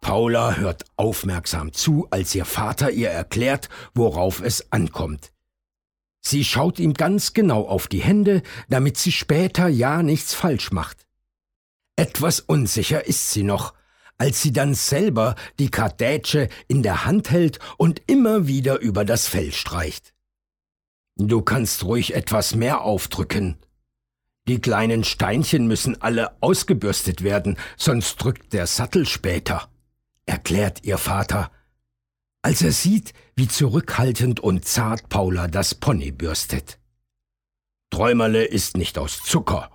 Paula hört aufmerksam zu, als ihr Vater ihr erklärt, worauf es ankommt. Sie schaut ihm ganz genau auf die Hände, damit sie später ja nichts falsch macht. Etwas unsicher ist sie noch, als sie dann selber die Kardätsche in der Hand hält und immer wieder über das Fell streicht. Du kannst ruhig etwas mehr aufdrücken. Die kleinen Steinchen müssen alle ausgebürstet werden, sonst drückt der Sattel später erklärt ihr Vater, als er sieht, wie zurückhaltend und zart Paula das Pony bürstet. Träumerle ist nicht aus Zucker.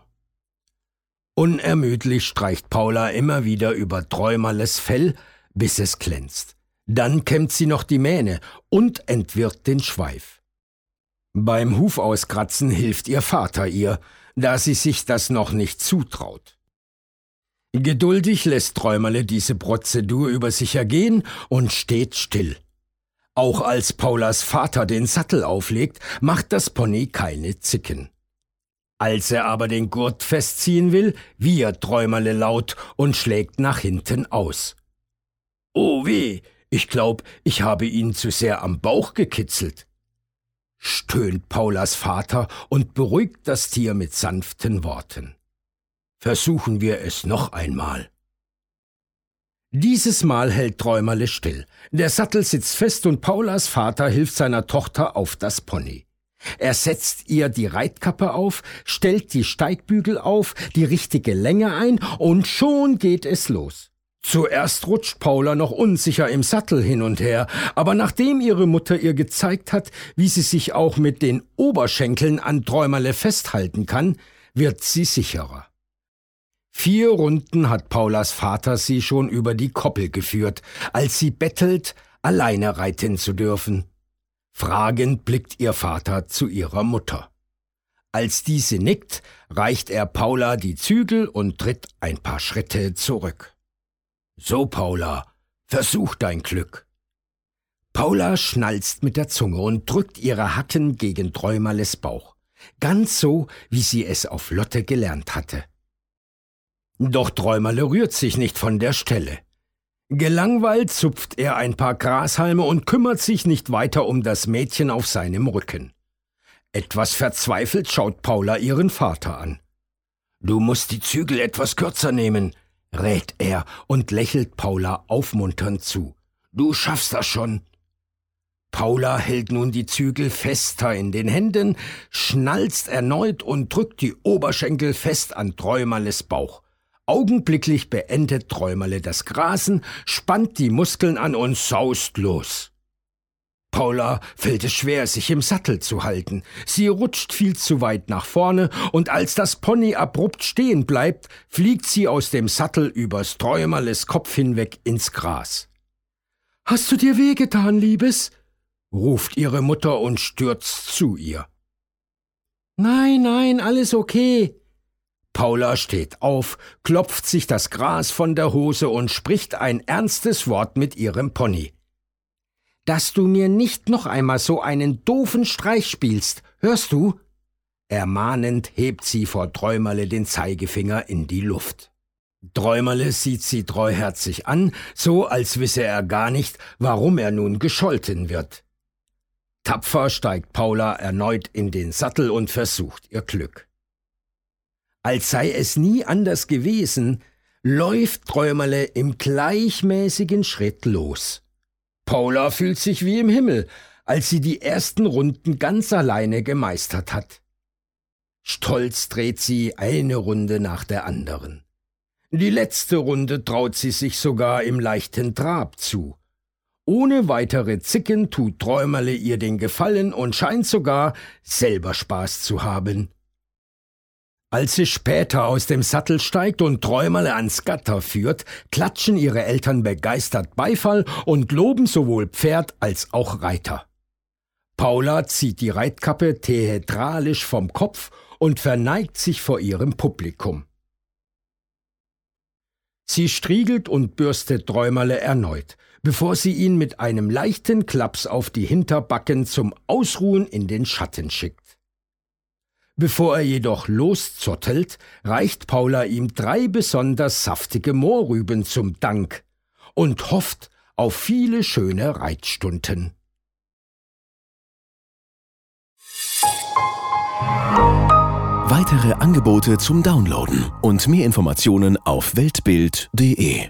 Unermüdlich streicht Paula immer wieder über Träumerles Fell, bis es glänzt. Dann kämmt sie noch die Mähne und entwirrt den Schweif. Beim Hufauskratzen hilft ihr Vater ihr, da sie sich das noch nicht zutraut. Geduldig lässt Träumerle diese Prozedur über sich ergehen und steht still. Auch als Paulas Vater den Sattel auflegt, macht das Pony keine Zicken. Als er aber den Gurt festziehen will, wiehert Träumerle laut und schlägt nach hinten aus. Oh weh, ich glaub, ich habe ihn zu sehr am Bauch gekitzelt. Stöhnt Paulas Vater und beruhigt das Tier mit sanften Worten. Versuchen wir es noch einmal. Dieses Mal hält Träumerle still. Der Sattel sitzt fest und Paulas Vater hilft seiner Tochter auf das Pony. Er setzt ihr die Reitkappe auf, stellt die Steigbügel auf, die richtige Länge ein und schon geht es los. Zuerst rutscht Paula noch unsicher im Sattel hin und her, aber nachdem ihre Mutter ihr gezeigt hat, wie sie sich auch mit den Oberschenkeln an Träumerle festhalten kann, wird sie sicherer. Vier Runden hat Paulas Vater sie schon über die Koppel geführt, als sie bettelt, alleine reiten zu dürfen. Fragend blickt ihr Vater zu ihrer Mutter. Als diese nickt, reicht er Paula die Zügel und tritt ein paar Schritte zurück. So, Paula, versuch dein Glück. Paula schnalzt mit der Zunge und drückt ihre Hacken gegen Träumerles Bauch, ganz so, wie sie es auf Lotte gelernt hatte. Doch Träumerle rührt sich nicht von der Stelle. Gelangweilt zupft er ein paar Grashalme und kümmert sich nicht weiter um das Mädchen auf seinem Rücken. Etwas verzweifelt schaut Paula ihren Vater an. Du musst die Zügel etwas kürzer nehmen, rät er und lächelt Paula aufmunternd zu. Du schaffst das schon. Paula hält nun die Zügel fester in den Händen, schnalzt erneut und drückt die Oberschenkel fest an Träumerles Bauch. Augenblicklich beendet Träumerle das Grasen, spannt die Muskeln an und saust los. Paula fällt es schwer, sich im Sattel zu halten. Sie rutscht viel zu weit nach vorne, und als das Pony abrupt stehen bleibt, fliegt sie aus dem Sattel übers Träumerles Kopf hinweg ins Gras. Hast du dir wehgetan, Liebes? ruft ihre Mutter und stürzt zu ihr. Nein, nein, alles okay, Paula steht auf, klopft sich das Gras von der Hose und spricht ein ernstes Wort mit ihrem Pony. Dass du mir nicht noch einmal so einen doofen Streich spielst, hörst du? Ermahnend hebt sie vor Träumerle den Zeigefinger in die Luft. Träumerle sieht sie treuherzig an, so als wisse er gar nicht, warum er nun gescholten wird. Tapfer steigt Paula erneut in den Sattel und versucht ihr Glück als sei es nie anders gewesen, läuft Träumerle im gleichmäßigen Schritt los. Paula fühlt sich wie im Himmel, als sie die ersten Runden ganz alleine gemeistert hat. Stolz dreht sie eine Runde nach der anderen. Die letzte Runde traut sie sich sogar im leichten Trab zu. Ohne weitere Zicken tut Träumerle ihr den Gefallen und scheint sogar selber Spaß zu haben. Als sie später aus dem Sattel steigt und Träumerle ans Gatter führt, klatschen ihre Eltern begeistert Beifall und loben sowohl Pferd als auch Reiter. Paula zieht die Reitkappe theatralisch vom Kopf und verneigt sich vor ihrem Publikum. Sie striegelt und bürstet Träumerle erneut, bevor sie ihn mit einem leichten Klaps auf die Hinterbacken zum Ausruhen in den Schatten schickt. Bevor er jedoch loszottelt, reicht Paula ihm drei besonders saftige Mohrrüben zum Dank und hofft auf viele schöne Reitstunden. Weitere Angebote zum Downloaden und mehr Informationen auf weltbild.de